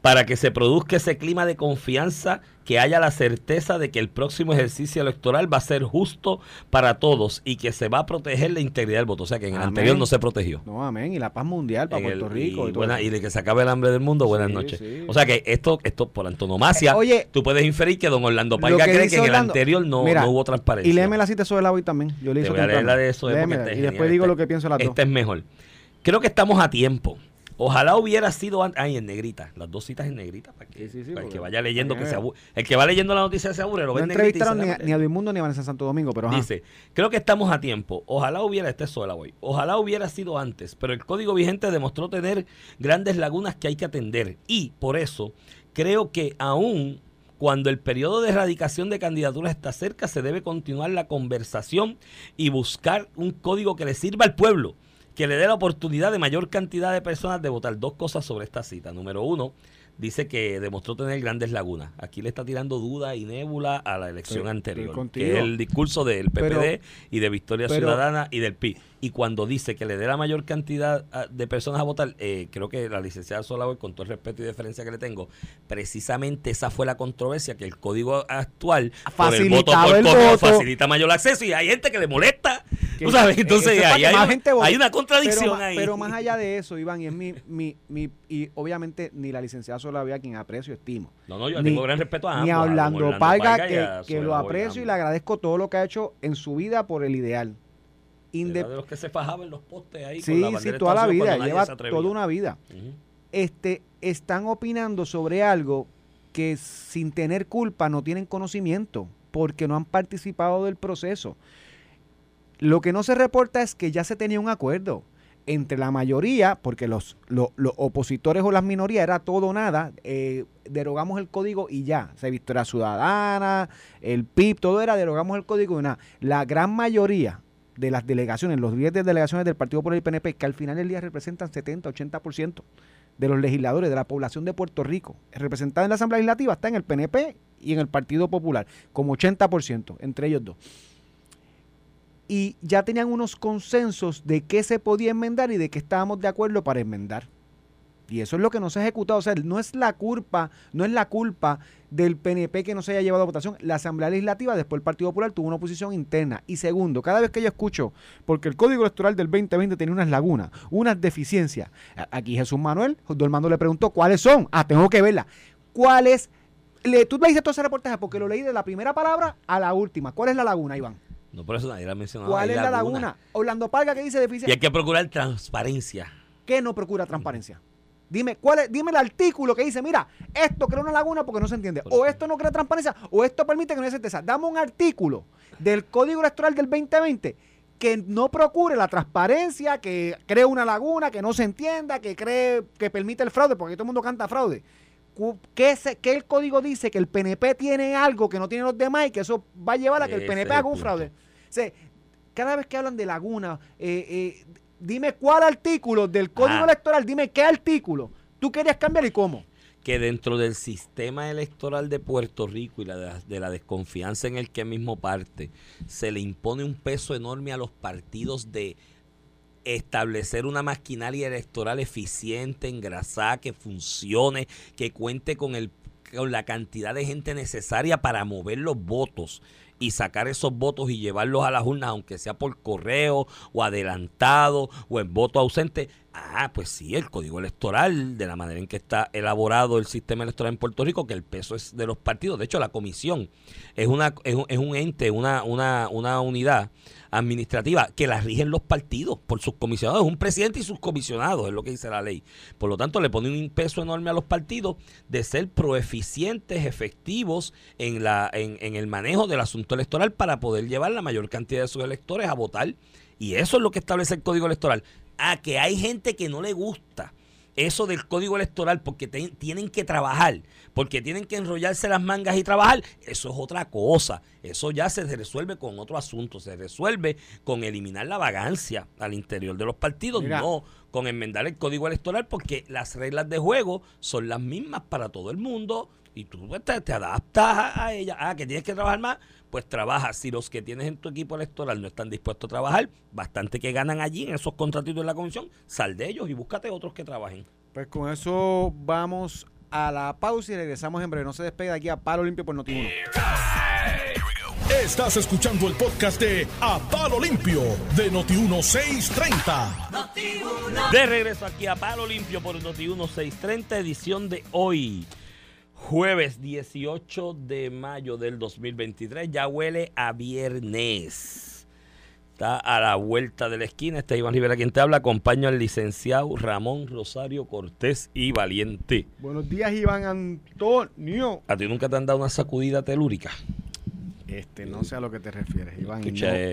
para que se produzca ese clima de confianza que haya la certeza de que el próximo ejercicio electoral va a ser justo para todos y que se va a proteger la integridad del voto. O sea, que en el anterior no se protegió. No, amén. Y la paz mundial para Puerto Rico. Y, de que se acabe el hambre del mundo, buenas noches. O sea, que esto, esto por antonomasia, eh, oye, tú puedes inferir que don Orlando Paiga cree que en el anterior no, hubo transparencia. Y léeme la cita sobre la hoy también. Yo le hice la de eso. y después digo lo que pienso la Este es mejor. Creo que estamos a tiempo Ojalá hubiera sido ahí en negrita, las dos citas en negrita, para que, el que vaya leyendo que se El que va leyendo la noticia se aburre, lo no entrevistaron ni, a, ni a Mundo ni a Vanessa Santo Domingo, pero Dice, creo que estamos a tiempo. Ojalá hubiera, este sola hoy, ojalá hubiera sido antes, pero el código vigente demostró tener grandes lagunas que hay que atender. Y por eso creo que aún cuando el periodo de erradicación de candidaturas está cerca, se debe continuar la conversación y buscar un código que le sirva al pueblo que le dé la oportunidad de mayor cantidad de personas de votar. Dos cosas sobre esta cita. Número uno, dice que demostró tener grandes lagunas. Aquí le está tirando duda y nébula a la elección anterior, que es el discurso del PPD y de Victoria Ciudadana y del PIB. Y cuando dice que le dé la mayor cantidad ah, de personas a votar, eh, creo que la licenciada Solaway, con todo el respeto y deferencia que le tengo, precisamente esa fue la controversia, que el código actual por el voto por facilita mayor acceso y hay gente que le molesta. sabes? Entonces hay, hay, una contradicción ahí. Pero más allá de eso, Iván, y es mi, mi, mi y obviamente ni la licenciada Solavia, quien aprecio y estimo. No, no, yo tengo gran respeto a ambos. Ni a Orlando, Paiga, que, lo aprecio y le agradezco todo lo que ha hecho en su vida por el ideal. De los que se fajaban los postes ahí. Sí, sí, toda la vida, lleva toda una vida. este, están opinando sobre algo que sin tener culpa no tienen conocimiento porque no han participado del proceso. Lo que no se reporta es que ya se tenía un acuerdo entre la mayoría, porque los, los, opositores o las minorías era todo o nada, eh, derogamos el código y ya. Se Victoria Ciudadana, el PIB, todo era derogamos el código y nada. La gran mayoría de las delegaciones, los 10 de delegaciones del Partido Popular y PNP, que al final del día representan 70, 80% de los legisladores de la población de Puerto Rico, representada en la Asamblea Legislativa, está en el PNP y en el Partido Popular, como 80%, entre ellos dos y ya tenían unos consensos de qué se podía enmendar y de qué estábamos de acuerdo para enmendar. Y eso es lo que no se ha ejecutado. O sea, no es la culpa, no es la culpa del PNP que no se haya llevado a votación. La Asamblea Legislativa, después el Partido Popular, tuvo una oposición interna. Y segundo, cada vez que yo escucho, porque el Código Electoral del 2020 tiene unas lagunas, unas deficiencias. Aquí Jesús Manuel, Don Mando le preguntó, ¿cuáles son? Ah, tengo que verla. ¿Cuáles? Le, tú le dices todo ese reportaje porque lo leí de la primera palabra a la última. ¿Cuál es la laguna, Iván? No, por eso nadie la mencionado. ¿Cuál es la laguna? Orlando Parga que dice deficiencia. Y hay que procurar transparencia. ¿Qué no procura transparencia? Dime, ¿cuál es, dime el artículo que dice, mira, esto crea una laguna porque no se entiende. O esto no crea transparencia, o esto permite que no haya certeza. Dame un artículo del Código Electoral del 2020 que no procure la transparencia, que cree una laguna, que no se entienda, que cree, que permite el fraude, porque todo el mundo canta fraude. ¿Qué, el código dice? Que el PNP tiene algo que no tienen los demás y que eso va a llevar a que el PNP haga un fraude. cada vez que hablan de laguna, eh, eh, dime cuál artículo del Código ah. Electoral, dime qué artículo tú querías cambiar y cómo. Que dentro del sistema electoral de Puerto Rico y la de, la, desconfianza en el que mismo parte, se le impone un peso enorme a los partidos de establecer una maquinaria electoral eficiente, engrasada, que funcione, que cuente con, el, con la cantidad de gente necesaria para mover los votos y sacar esos votos y llevarlos a las urnas, aunque sea por correo o adelantado o en voto ausente. Ah, pues sí, el código electoral, de la manera en que está elaborado el sistema electoral en Puerto Rico, que el peso es de los partidos. De hecho, la comisión es, una, es, un, es un ente, una, una, una unidad administrativa que la rigen los partidos por sus comisionados. Un presidente y sus comisionados, es lo que dice la ley. Por lo tanto, le pone un peso enorme a los partidos de ser proeficientes, efectivos en, la, en, en el manejo del asunto electoral para poder llevar la mayor cantidad de sus electores a votar. Y eso es lo que establece el Código Electoral. A que hay gente que no le gusta eso del código electoral porque tienen que trabajar, porque tienen que enrollarse las mangas y trabajar, eso es otra cosa. Eso ya se resuelve con otro asunto, se resuelve con eliminar la vagancia al interior de los partidos, no con enmendar el código electoral porque las reglas de juego son las mismas para todo el mundo y tú pues, te, adaptas a, ella. Ah, que tienes que trabajar más, pues trabaja. Si los que tienes en tu equipo electoral no están dispuestos a trabajar, bastante que ganan allí en esos contratitos de la comisión, sal de ellos y búscate otros que trabajen. Pues con eso vamos a la pausa y regresamos en breve. No se despegue de aquí a Palo Limpio por Notiuno. Estás escuchando el podcast de A Palo Limpio de Noti1630. De regreso aquí a Palo Limpio por Noti1630, edición de hoy. Jueves 18 de mayo del 2023. Ya huele a viernes. Está a la vuelta de la esquina. Está Iván Rivera quien te habla. Acompaño al licenciado Ramón Rosario Cortés y Valiente. Buenos días, Iván Antonio. ¿A ti nunca te han dado una sacudida telúrica? Este, no sé a lo que te refieres, Iván.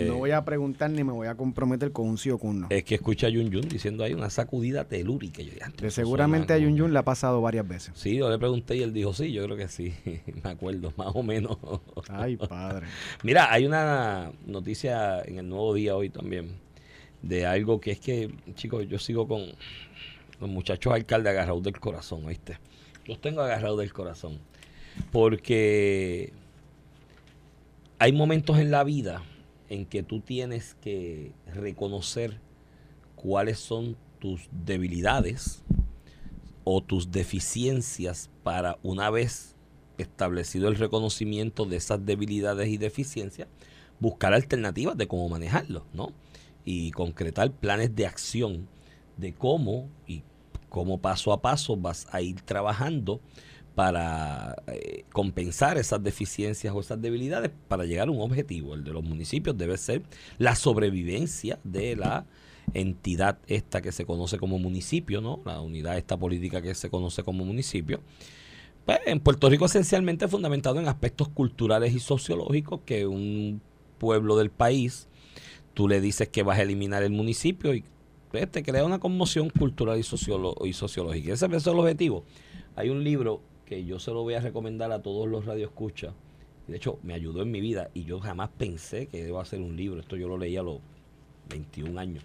no, voy a preguntar ni me voy a comprometer con un sí o con un no. Es que escucha a Yun Yun diciendo ahí una sacudida telúrica. Yo dije, seguramente a Yun Yun le ha pasado varias veces. Sí, yo le pregunté y él dijo sí, yo creo que sí. [laughs] me acuerdo, más o menos. Ay, [laughs] padre. Mira, hay una noticia en el nuevo día hoy también de algo que es que, chicos, yo sigo con los muchachos alcaldes agarrados del corazón, ¿viste? Los tengo agarrados del corazón. Porque hay momentos en la vida en que tú tienes que reconocer cuáles son tus debilidades o tus deficiencias para una vez establecido el reconocimiento de esas debilidades y deficiencias, buscar alternativas de cómo manejarlo, ¿no? Y concretar planes de acción de cómo y cómo paso a paso vas a ir trabajando para eh, compensar esas deficiencias o esas debilidades para llegar a un objetivo. El de los municipios debe ser la sobrevivencia de la entidad esta que se conoce como municipio, ¿no? La unidad esta política que se conoce como municipio. Pues, en Puerto Rico esencialmente fundamentado en aspectos culturales y sociológicos que un pueblo del país, tú le dices que vas a eliminar el municipio y pues, te crea una conmoción cultural y, y sociológica. Ese es el objetivo. Hay un libro que yo se lo voy a recomendar a todos los radioescuchas. De hecho, me ayudó en mi vida y yo jamás pensé que iba a ser un libro. Esto yo lo leí a los 21 años.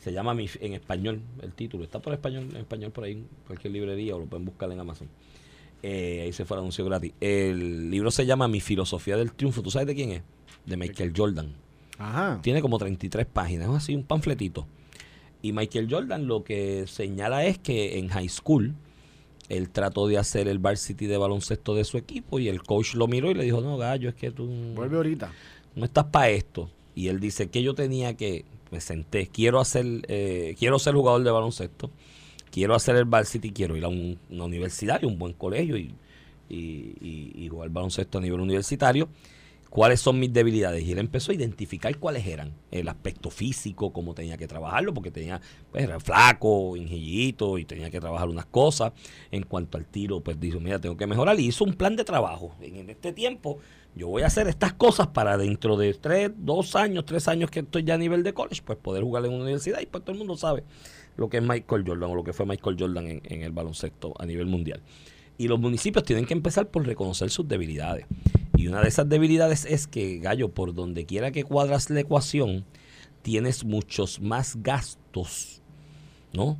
Se llama en español el título. Está por español, en español por ahí, en cualquier librería o lo pueden buscar en Amazon. Eh, ahí se fue el anuncio gratis. El libro se llama Mi filosofía del triunfo. ¿Tú sabes de quién es? De Michael Jordan. Ajá. Tiene como 33 páginas, es así, un panfletito. Y Michael Jordan lo que señala es que en high school él trató de hacer el varsity de baloncesto de su equipo y el coach lo miró y le dijo, no, gallo, es que tú Vuelve ahorita. no estás para esto. Y él dice que yo tenía que, me senté, quiero hacer, eh, quiero ser jugador de baloncesto, quiero hacer el varsity, quiero ir a un- una universidad y un buen colegio y, y- y- y jugar baloncesto a nivel universitario. ¿Cuáles son mis debilidades? Y él empezó a identificar cuáles eran. El aspecto físico, cómo tenía que trabajarlo, porque tenía, pues era flaco, ingellito y tenía que trabajar unas cosas. En cuanto al tiro, pues dijo, mira, tengo que mejorar. Y hizo un plan de trabajo. En este tiempo, yo voy a hacer estas cosas para dentro de tres, dos años, tres años que estoy ya a nivel de college, pues poder jugar en una universidad. Y pues todo el mundo sabe lo que es Michael Jordan o lo que fue Michael Jordan en el baloncesto a nivel mundial. Y los municipios tienen que empezar por reconocer sus debilidades. Y una de esas debilidades es que, Gallo, por donde quiera que cuadras la ecuación, tienes muchos más gastos, ¿no?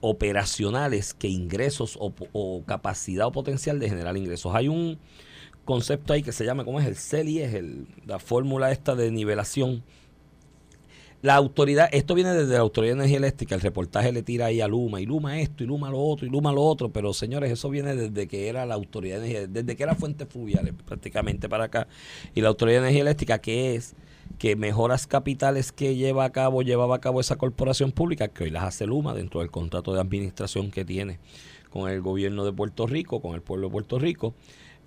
Operacionales que ingresos o, capacidad o potencial de generar ingresos. Hay un concepto ahí que se llama, ¿cómo es? El CELI, es el, la fórmula esta de nivelación. La autoridad, esto viene desde la Autoridad de Energía Eléctrica, el reportaje le tira ahí a Luma, y Luma esto, y Luma lo otro, y Luma lo otro, pero señores, eso viene desde que era la Autoridad de Energía, desde que era Fuentes Fluviales prácticamente para acá, y la Autoridad de Energía Eléctrica, que es que mejoras capitales que lleva a cabo, llevaba a cabo esa corporación pública, que hoy las hace Luma dentro del contrato de administración que tiene con el gobierno de Puerto Rico, con el pueblo de Puerto Rico,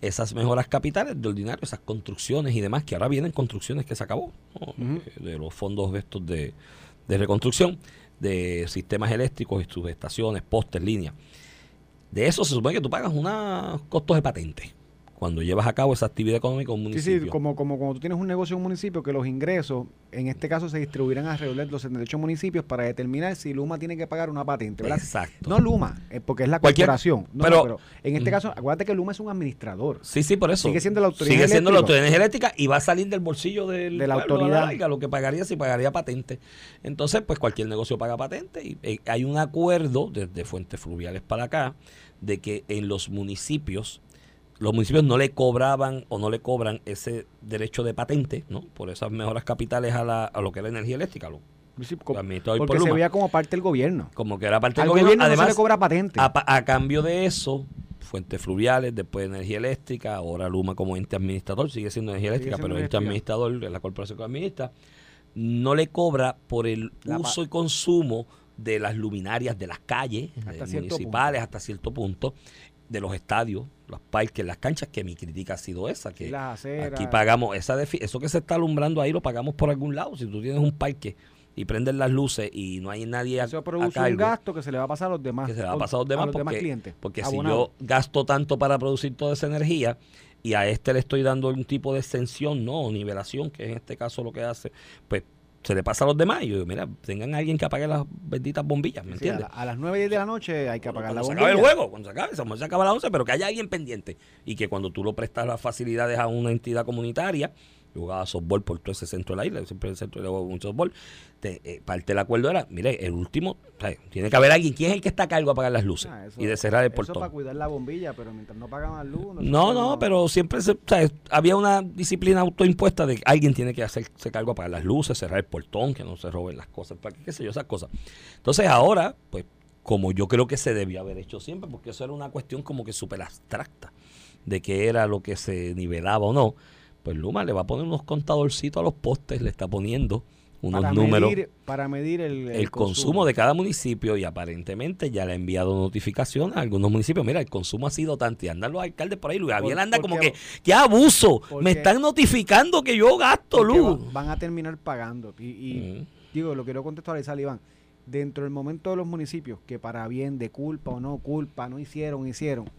esas mejoras capitales de ordinario, esas construcciones y demás, que ahora vienen construcciones que se acabó, ¿no? Eh, de los fondos estos de, de reconstrucción, de sistemas eléctricos y subestaciones, postes, líneas. De eso se supone que tú pagas unos costos de patente cuando llevas a cabo esa actividad económica en un Sí, municipio. sí, como, como cuando tú tienes un negocio en un municipio, que los ingresos, en este caso, se distribuirán alrededor de los 78 municipios para determinar si Luma tiene que pagar una patente, ¿verdad? Exacto. No Luma, eh, porque es la Cualquier- corporación. No, pero- no, pero en este caso, acuérdate que Luma es un administrador. Sí, sí, por eso. Sigue siendo la autoridad Sigue siendo la autoridad eléctrica y va a salir del bolsillo del De la pueblo autoridad. larga, lo que pagaría si pagaría patente. Entonces, pues cualquier negocio paga patente y eh, hay un acuerdo desde Fuentes Fluviales para acá de que en los municipios los municipios no le cobraban o no le cobran ese derecho de patente, ¿no? Por esas mejoras capitales a, la, a lo que es la energía eléctrica, lo, Sí, administrado por porque se veía como parte del gobierno. como que era parte Al del gobierno. gobierno no Además, se le cobra patente. a, cambio de eso, fuentes fluviales, después energía eléctrica, ahora Luma como ente administrador, sigue siendo energía eléctrica, siendo pero ente administrador la corporación que administra, no le cobra por el La uso y consumo de las luminarias de las calles Hasta eh, municipales hasta cierto punto, de los estadios, los parques, las canchas, que mi crítica ha sido esa, que Y las aceras. Aquí pagamos, esa eso que se está alumbrando ahí lo pagamos por algún lado. Si tú tienes un parque y prendes las luces y no hay nadie a, Eso a produce un gasto que se le va a pasar a los demás. que se le va a pasar a los demás, porque, clientes. porque si yo gasto tanto para producir toda esa energía y a este le estoy dando un tipo de extensión, no, o nivelación, que en este caso lo que hace, pues se le pasa a los demás y yo digo, mira, tengan a alguien que apague las benditas bombillas, ¿me Sí, a, entiendes? la- a las 9 y 10 de la noche hay que apagar cuando la se bombilla. acabe el juego, cuando se acabe, se se acaba a las 11, pero que haya alguien pendiente y que cuando tú lo prestas las facilidades a una entidad comunitaria, yo jugaba softball por todo ese centro de la isla, siempre en el centro de mucho softball, te, eh, parte del acuerdo era, mire, el último, tiene que haber alguien, ¿quién es el que está a cargo de apagar las luces Ah, eso- y de cerrar el Eso para portón? cuidar la bombilla, pero mientras no la luz. No, no, pero siempre se, o sea, había una disciplina autoimpuesta de que alguien tiene que hacerse cargo de apagar las luces, cerrar el portón, que no se roben las cosas, para qué, qué sé yo, esas cosas. Entonces ahora, pues, como yo creo que se debía haber hecho siempre, porque eso era una cuestión como que súper abstracta, de qué era lo que se nivelaba o no, pues Luma le va a poner unos contadorcitos a los postes, le está poniendo unos para números Medir, para medir el, el, consumo. de cada municipio y aparentemente ya le ha enviado notificación a algunos municipios. Mira, el consumo ha sido tanto y andan los alcaldes por ahí. Luis Javier anda como que, qué abuso. Me están notificando que yo gasto luz. va- van a terminar pagando. Y, y Mm. digo, lo quiero contextualizar, Iván. Dentro del momento de los municipios que para bien, de culpa o no culpa, no hicieron, hicieron,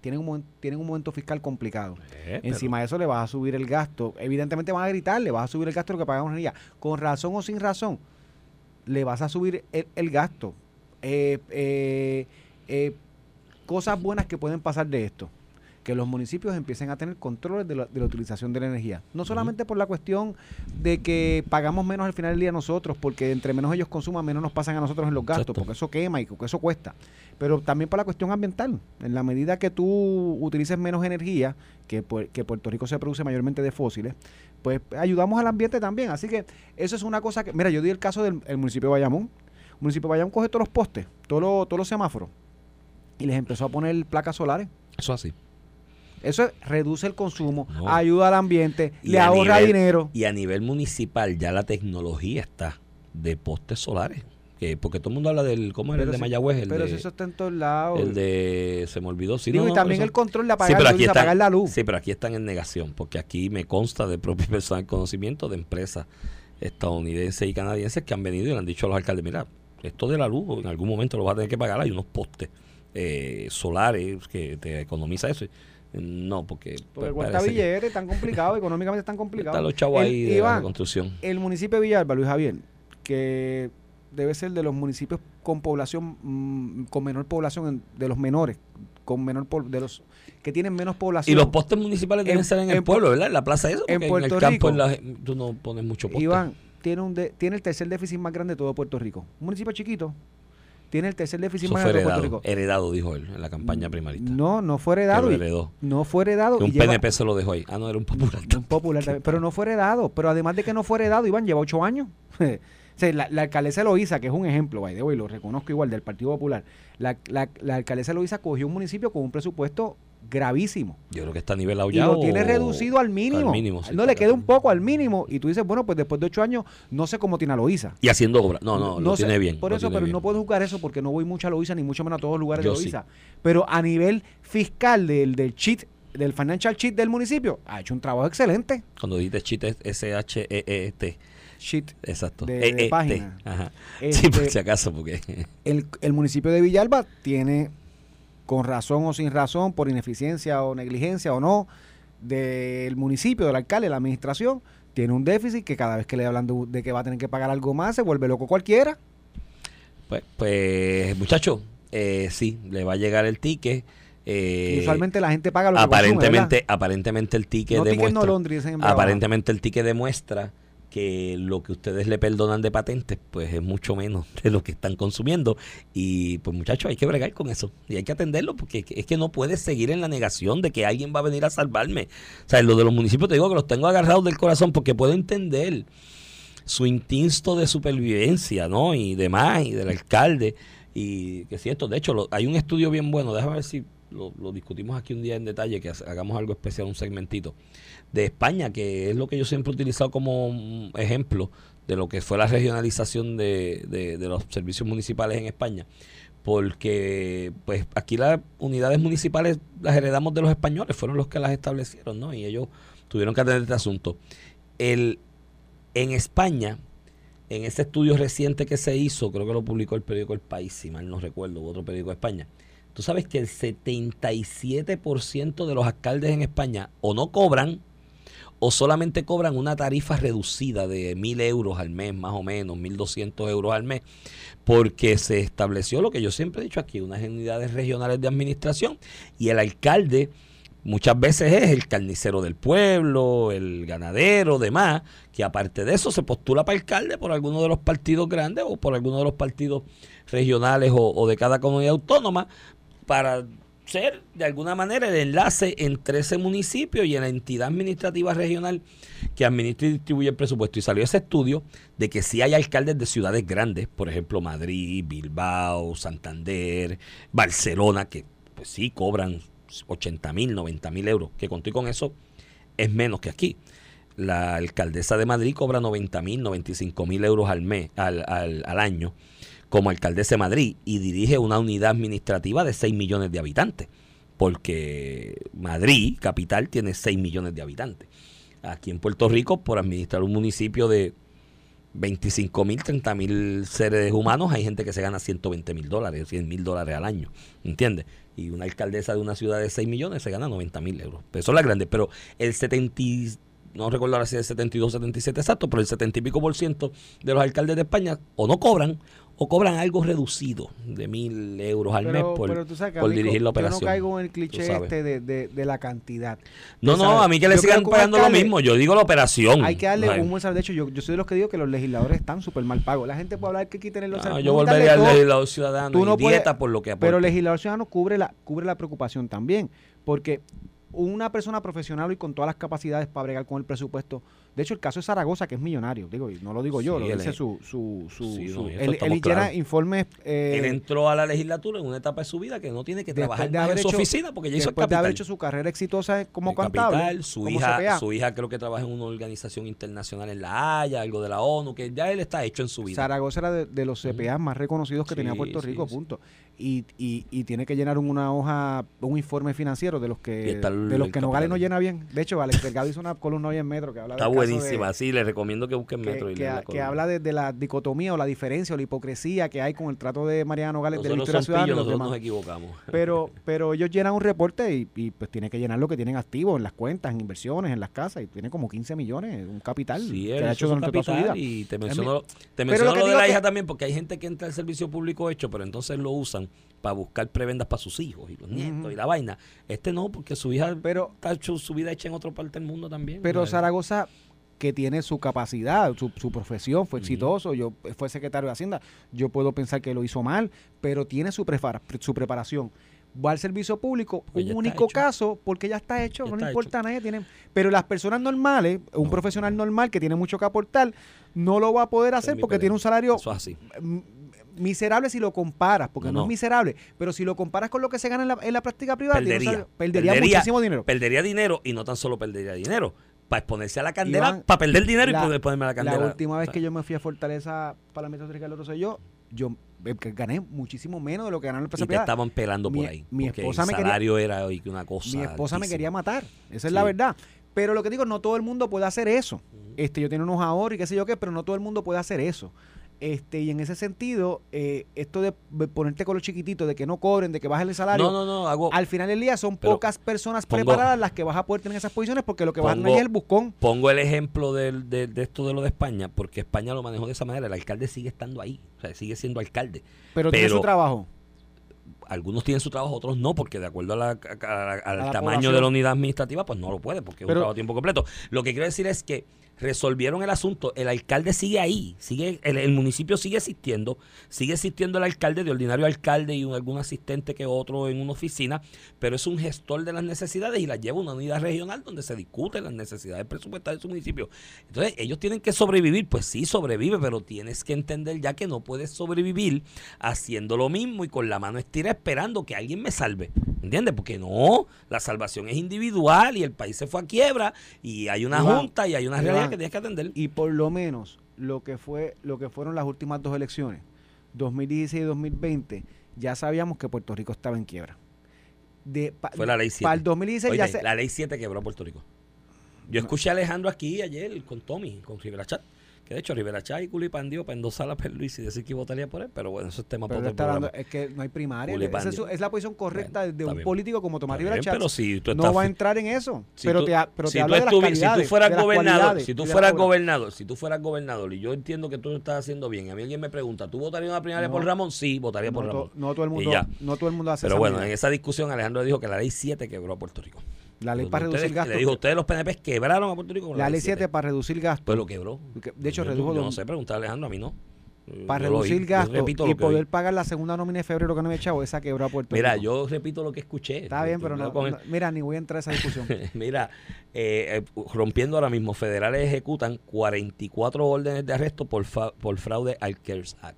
tienen un, tienen un momento fiscal complicado. Eh, Encima de eso le vas a subir el gasto. Evidentemente van a gritar, le vas a subir el gasto de lo que pagamos en energía. Con razón o sin razón, le vas a subir el, el gasto. Eh, eh, cosas buenas que pueden pasar de esto. Que los municipios empiecen a tener controles de la, de la utilización de la energía. No solamente por la cuestión de que pagamos menos al final del día nosotros, porque entre menos ellos consuman, menos nos pasan a nosotros en los gastos, Exacto. porque eso quema y porque eso cuesta. Pero también por la cuestión ambiental. En la medida que tú utilices menos energía, que, que Puerto Rico se produce mayormente de fósiles, pues ayudamos al ambiente también. Así que eso es una cosa que, mira, yo di el caso del el municipio de Bayamón, un municipio de Bayamón coge todos los postes, todos los, todos los semáforos, y les empezó a poner placas solares. Eso así. Eso reduce el consumo, No. ayuda al ambiente, Y le ahorra nivel- dinero. Y a nivel municipal ya la tecnología está de postes solares. Que, porque todo el mundo habla del, ¿cómo era el de si- Mayagüez? El pero de, si eso está en todos lados. el de, se me olvidó. Sí, Digo, no, y también eso- el control de Sí, apagar, pero la aquí luz, están, la luz. Sí, pero aquí están en negación, porque aquí me consta de propia [laughs] persona el conocimiento de empresas estadounidenses y canadienses que han venido y le han dicho a los alcaldes, mira, esto de la luz en algún momento lo vas a tener que pagar, hay unos postes eh, solares que te economiza eso. No, porque, Porque pues, cuesta parece que tan complicado, económicamente tan [laughs] complicado. están los chavos El- ahí de la construcción. el municipio de Villalba, Luis Javier, que debe ser de los municipios con población, mm, con menor población, en- de los menores, con menor de los que tienen menos población. Y los postes municipales deben En- ser en el pueblo, ¿verdad? En la plaza eso, en Puerto el campo Rico, en la- tú no pones mucho poste. Iván tiene un de- tiene el tercer déficit más grande de todo Puerto Rico. Un municipio chiquito tiene el tercer déficit más grande de Puerto Rico. heredado, dijo él, en la campaña primarista. No, no fue heredado. y- heredó. No fue heredado. Que y un lleva- PNP se lo dejó ahí. Ah, no, era un popular. un popular también, pero no fue heredado. Pero además de que no fue heredado, Iván lleva ocho años. [laughs] O sea, la, la alcaldesa Loíza, que es un ejemplo, by the way, lo reconozco igual, del Partido Popular. La, la, la alcaldesa Loíza cogió un municipio con un presupuesto gravísimo. Yo creo que está nivelado Y ya. lo o- tiene reducido al mínimo. Al mínimo, sí, no le queda un poco al mínimo. Y tú dices, bueno, pues después de ocho años, no sé cómo tiene a Loíza. Y haciendo obra. No, no, lo sé, tiene bien. Por lo eso, pero bien. no puedo juzgar eso porque no voy mucho a Loíza, ni mucho menos a todos los lugares Yo de sí. Loíza. Pero a nivel fiscal del, del cheat, del financial cheat del municipio, ha hecho un trabajo excelente. Cuando dices cheat es S-H-E-E-T. Cheat. Exacto. De- de E-E-T. página. Ajá. Este- Sí, por si acaso, porque. [laughs] El, el municipio de Villalba tiene, con razón o sin razón, por ineficiencia o negligencia o no, del municipio, del alcalde, la administración, tiene un déficit que cada vez que le hablan de, de que va a tener que pagar algo más, se vuelve loco cualquiera. Pues, pues muchacho, eh, sí, le va a llegar el ticket. eh, usualmente la gente paga lo que consume, aparentemente, aparentemente el ticket No ticket, demuestra. no Londres, aparentemente el ticket demuestra que lo que ustedes le perdonan de patentes, pues es mucho menos de lo que están consumiendo. Y pues muchachos, hay que bregar con eso. Y hay que atenderlo porque es que- es no puedes seguir en la negación de que alguien va a venir a salvarme. O sea, lo de los municipios te digo que los tengo agarrados del corazón porque puedo entender su instinto de supervivencia, ¿no? Y demás, y del alcalde. Y que si esto, de hecho, lo- hay un estudio bien bueno, déjame ver si lo, discutimos aquí un día en detalle, que ha- hagamos algo especial, un segmentito, de España, que es lo que yo siempre he utilizado como mm, ejemplo de lo que fue la regionalización de, de- los servicios municipales en España. Porque pues aquí las unidades municipales las heredamos de los españoles, fueron los que las establecieron, ¿no? Y ellos tuvieron que atender este asunto. El, en España, en ese estudio reciente que se hizo, creo que lo publicó el periódico El País, si mal no recuerdo, u otro periódico de España, tú sabes que el 77% de los alcaldes en España o no cobran o solamente cobran una tarifa reducida de mil euros al mes, más o menos, 1.200 euros al mes, porque se estableció lo que yo siempre he dicho aquí, unas unidades regionales de administración y el alcalde muchas veces es el carnicero del pueblo, el ganadero, demás, que aparte de eso se postula para alcalde por alguno de los partidos grandes o por alguno de los partidos regionales o, o de cada comunidad autónoma para ser de alguna manera el enlace entre ese municipio y la entidad administrativa regional que administra y distribuye el presupuesto. Y salió ese estudio de que sí hay alcaldes de ciudades grandes, por ejemplo Madrid, Bilbao, Santander, Barcelona, que pues sí cobran 80 mil, 90 mil euros, que conté con eso es menos que aquí. La alcaldesa de Madrid cobra 90 mil, 95 mil euros al mes, al, al, al año como alcaldesa de Madrid y dirige una unidad administrativa de 6 millones de habitantes, porque Madrid, capital, tiene 6 millones de habitantes. Aquí en Puerto Rico, por administrar un municipio de 25 mil, 30 mil seres humanos, hay gente que se gana 120 mil dólares, 100 mil dólares al año, ¿entiendes? Y una alcaldesa de una ciudad de 6 millones se gana 90 mil euros. Eso es la grande, pero el 70, y- no recuerdo ahora si es el 72 77 exacto, pero el 70 y pico por ciento de los alcaldes de España o no cobran o cobran algo reducido de mil euros al mes por, pero tú sabes que, por dirigir la Yo operación. no caigo en el cliché este de, de, de la cantidad. No, no, sabes, a mí que le yo sigan pagando lo mismo. Yo digo la operación. Hay que darle Ay, un buen salario. De hecho, yo, yo soy de los que digo que los legisladores están súper mal pagos. La gente puede hablar que quiten los no, yo volvería al legislador ciudadano Tú no y dieta puedes- por lo que aporta. Pero el legislador ciudadano cubre la, cubre la preocupación también. Porque una persona profesional y con todas las capacidades para bregar con el presupuesto De hecho, el caso de Zaragoza, que es millonario, digo, y no lo digo yo, Sí, lo dice es- su... su, su, Sí, su- no, él, él llena informes... eh, Él entró a la legislatura en una etapa de su vida que no tiene que trabajar de haber en su hecho- oficina porque ya hizo el después de haber capital. hecho su carrera exitosa como El contable, capital, su como hija, CPA. su hija creo que trabaja en una organización internacional en La Haya, algo de la ONU, que ya él está hecho en su vida. Zaragoza era de, de los CPA más reconocidos que tenía Sí, Puerto sí, Rico, punto. Y, y, y tiene que llenar una hoja, un informe financiero de los que el- de los que Nogales capital. no llena bien. De hecho, Alex Delgado hizo una columna hoy en Metro que habla Está caso de- buenísima, sí, le recomiendo que busquen que, Metro y que- la que columna. habla de, de la dicotomía o la diferencia o la hipocresía que hay con el trato de Mariana Nogales de la Nosotros historia ciudadana y nosotros demás. nos equivocamos. [laughs] Pero, pero ellos llenan un reporte y, y, pues tiene que llenar lo que tienen activo en las cuentas, en inversiones, en las casas, y tiene como 15 millones, un capital Sí, que ha hecho durante toda su vida. y te Es mi- menciono, te menciono lo que lo de la que- hija también porque hay gente que entra al servicio público hecho, pero entonces lo usan para buscar prebendas para sus hijos y los nietos y la vaina. Este no, porque su hija Pero, está hecho su vida hecha en otra parte del mundo también. pero ¿sabes? Zaragoza que tiene su capacidad, su, su profesión, fue exitoso, yo fue secretario de Hacienda, yo puedo pensar que lo hizo mal, pero tiene su, prepara- su preparación. Va al servicio público, Pues un único caso, porque ya está hecho, Ya no está le importa a nadie. Tiene, pero las personas normales, un No. profesional normal que tiene mucho que aportar, no lo va a poder hacer porque tiene un salario Eso es así. miserable si lo comparas, porque no, No, es miserable, pero si lo comparas con lo que se gana en la, en la práctica privada, perdería, Perdería. muchísimo dinero. Perdería dinero y no tan solo perdería dinero. Para exponerse a la candela, Iván, para perder dinero la- y poder ponerme a la candela. La última vez que yo me fui a Fortaleza para la Metro Ricardo Rosselló, yo eh, gané muchísimo menos de lo que ganaron empresa y te estaban pelando por Mi- ahí. mi esposa el me quería- salario era hoy que una cosa. Mi esposa me altísima. quería matar. Esa es Sí. la verdad. Pero lo que digo, no todo el mundo puede hacer eso. Este, yo tengo unos ahorros y qué sé yo qué, pero no todo el mundo puede hacer eso. Este, y en ese sentido, eh, esto de ponerte con los chiquititos, de que no cobren, de que bajen el salario, No, no, no, hago, al final del día son pocas personas pongo- preparadas las que vas a poder tener en esas posiciones porque lo que vas a tener es el buscón. pongo el ejemplo del- de, de esto de lo de España, porque España lo manejó de esa manera. El alcalde sigue estando ahí, o sea, sigue siendo alcalde. Pero, tiene su trabajo. Algunos tienen su trabajo, otros no, porque de acuerdo a la- a- a- al tamaño de la unidad administrativa, pues no lo puede, porque es Pero- un trabajo a tiempo completo. Lo que quiero decir es que resolvieron el asunto, el alcalde sigue ahí, sigue el, el municipio sigue existiendo, sigue existiendo el alcalde, de ordinario alcalde y un- algún asistente que otro en una oficina, pero es un gestor de las necesidades y las lleva a una unidad regional donde se discuten las necesidades presupuestarias de su municipio. Entonces, ellos tienen que sobrevivir, pues sí, sobrevive, pero tienes que entender ya que no puedes sobrevivir haciendo lo mismo y con la mano estira esperando que alguien me salve. ¿Entiendes? Porque no, la salvación es individual y el país se fue a quiebra y hay una junta y hay una Iván, que tienes que atender. Y por lo menos lo que fue lo que fueron las últimas dos elecciones, 2016 y 2020, ya sabíamos que Puerto Rico estaba en quiebra. De, pa- Fue la ley 7. Para el 2016 ya se, la ley 7 quebró a Puerto Rico. Yo escuché a Alejandro aquí ayer con Tommy, con Rivera Chat. Que de hecho Rivera Chat y Culipandio para endosar a Luis y decir que votaría por él, pero bueno, eso es tema para otro hablando- es que no hay primaria. Esa es, es la posición correcta Bueno, de un bien. político como Tomás Rivera Chatz. pero si tú no estás- va a entrar en eso. Si pero tú- te, pero si te tú habla de las calidades, si tú fueras gobernador, si tú fueras gobernador, si tú fueras gobernador y yo entiendo que tú lo estás haciendo bien, a mí alguien me pregunta, ¿tú votarías una primaria No. por Ramón? Sí, votaría no, por Ramón. no todo el mundo, no todo el mundo hace Pero bueno, en esa discusión Alejandro dijo que la ley 7 quebró a Puerto Rico. La ley para reducir gastos. Le dijo, ustedes los PNP quebraron a Puerto Rico con la ley 7 para reducir gastos. Pues lo quebró. Que, de hecho, Yo- redujo Yo no sé, preguntar Alejandro, a mí no. para reducir gastos y oí. poder pagar la segunda nómina de febrero que no había echado, esa quebró a Puerto Mira, Rico. yo repito lo que escuché. Está bien, Tú- pero no, mira, ni voy a entrar a esa discusión. [laughs] Mira, eh, eh, rompiendo ahora mismo, federales ejecutan 44 órdenes de arresto por, fa- por fraude al CARES Act.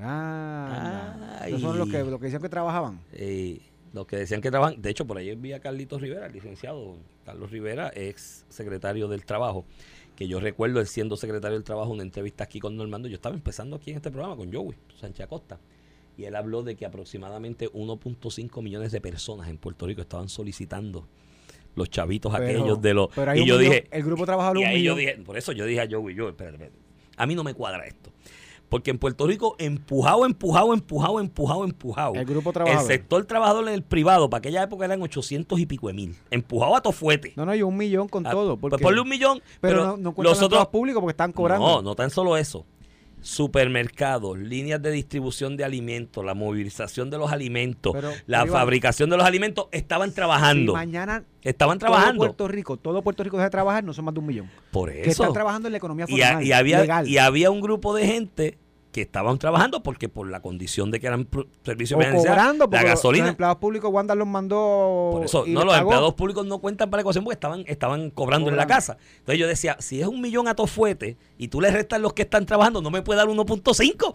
Ah, esos son los que, los que decían que trabajaban. Eh, los que decían que trabajan, de hecho, por ahí vi a Carlitos Rivera, el licenciado Carlos Rivera, ex secretario del Trabajo, que yo recuerdo él siendo secretario del Trabajo, una entrevista aquí con Normando, yo estaba empezando aquí en este programa con Joey Sánchez Acosta, y él habló de que aproximadamente 1.5 millones de personas en Puerto Rico estaban solicitando los chavitos Pero- aquellos de los... pero Y yo millón- dije, el grupo trabajador y un ahí yo dije, por eso yo dije a Joey, yo, espérate, espérate, a mí no me cuadra esto. Porque en Puerto Rico, empujado, empujado, empujado, empujado, empujado. El grupo El trabajador. sector trabajador en el privado, para aquella época eran 800 y pico de mil. Empujado a tofuete. No, no, y un millón con todo. pues Porque, ponle un millón, pero, pero, no, no los otros... públicos porque están cobrando. No, no tan solo eso. Supermercados, líneas de distribución de alimentos, la movilización de los alimentos, Pero, la Iván, fabricación de los alimentos, estaban trabajando. Si mañana estaban todo trabajando. Puerto Rico, todo Puerto Rico deja de trabajar, no son más de un millón. Por Que eso. están trabajando en la economía Y, formal, y había, legal. y había un grupo de gente que estaban trabajando porque por la condición de que eran servicios cobrando, la los- Los gasolina. empleados públicos, Wanda los mandó. Por eso, no, los pagó. empleados públicos no cuentan para la ecuación porque estaban, estaban cobrando en la Cobrando. casa. Entonces yo decía, si es un millón a tofuete y tú le restas los que están trabajando, no me puede dar 1.5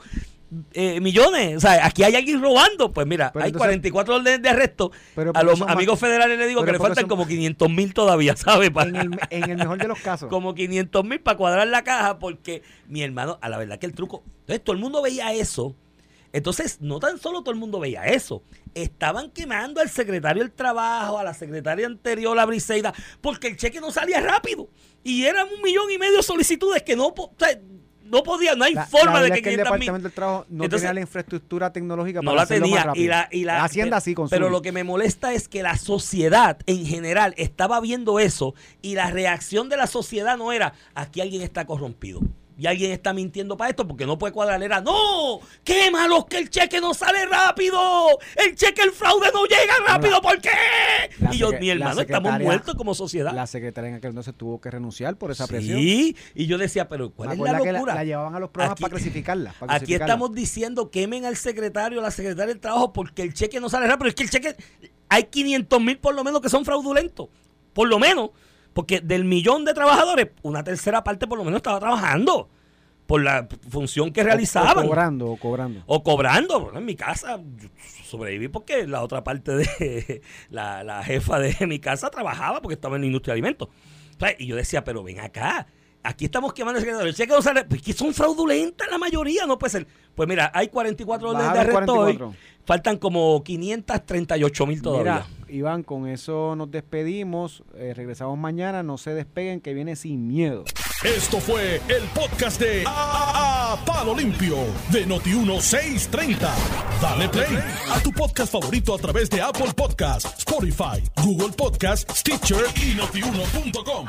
eh, millones. O sea, aquí hay alguien robando. Pues mira, Pero hay entonces- 44 órdenes de arresto. Pero A los más- amigos federales le digo que le faltan como 500 mil todavía, [laughs] ¿sabes? En el, en el mejor de los casos. como 500 mil para cuadrar la caja porque mi hermano, a la verdad que el truco, entonces todo el mundo veía eso. Entonces, no tan solo todo el mundo veía eso, estaban quemando al secretario del trabajo, a la secretaria anterior, la Briseida, porque el cheque no salía rápido. Y eran un millón y medio de solicitudes que no, o sea, no podía, no hay La- forma la de que es que el 500 mil- Departamento del Trabajo no Entonces, tenía la infraestructura tecnológica no para la hacerlo más tenía rápido. y la, y la- Hacienda pe- sí con pero lo que me molesta es que la sociedad en general estaba viendo eso y la reacción de la sociedad no era aquí alguien está corrompido y alguien está mintiendo para esto porque no puede cuadrar era no quémalos que el cheque no sale rápido el cheque el fraude no llega rápido ¿por qué? La y yo mi hermano estamos muertos como sociedad La secretaria en aquel entonces tuvo que renunciar por esa presión. sí y yo decía pero ¿cuál es la locura? La, llevaban a los programas Aquí- para clasificarla. para Aquí clasificarla. estamos diciendo quemen al secretario, a la secretaria del trabajo, porque el cheque no sale rápido. Es que el cheque, hay 500 mil por lo menos que son fraudulentos. Por lo menos. Porque del millón de trabajadores, una tercera parte por lo menos estaba trabajando. Por la función que realizaban. O cobrando, o cobrando. O cobrando. Bueno, en mi casa sobreviví porque la otra parte de [laughs] la, la jefa de [laughs] mi casa trabajaba porque estaba en la industria de alimentos. Y yo decía, pero ven acá. Aquí estamos quemando el secretario. El cheque no sale. Pues que son fraudulentas la mayoría, no puede ser. Pues mira, hay 44 órdenes de arresto hoy. 44. Faltan como 538 mil todavía. Mira, Iván, con eso nos despedimos. Eh, regresamos mañana. No se despeguen, que viene sin miedo. Esto fue el podcast de A, A- Palo Limpio de Noti1630. Dale play a tu podcast favorito a través de Apple Podcasts, Spotify, Google Podcasts, Stitcher y notiuno.com.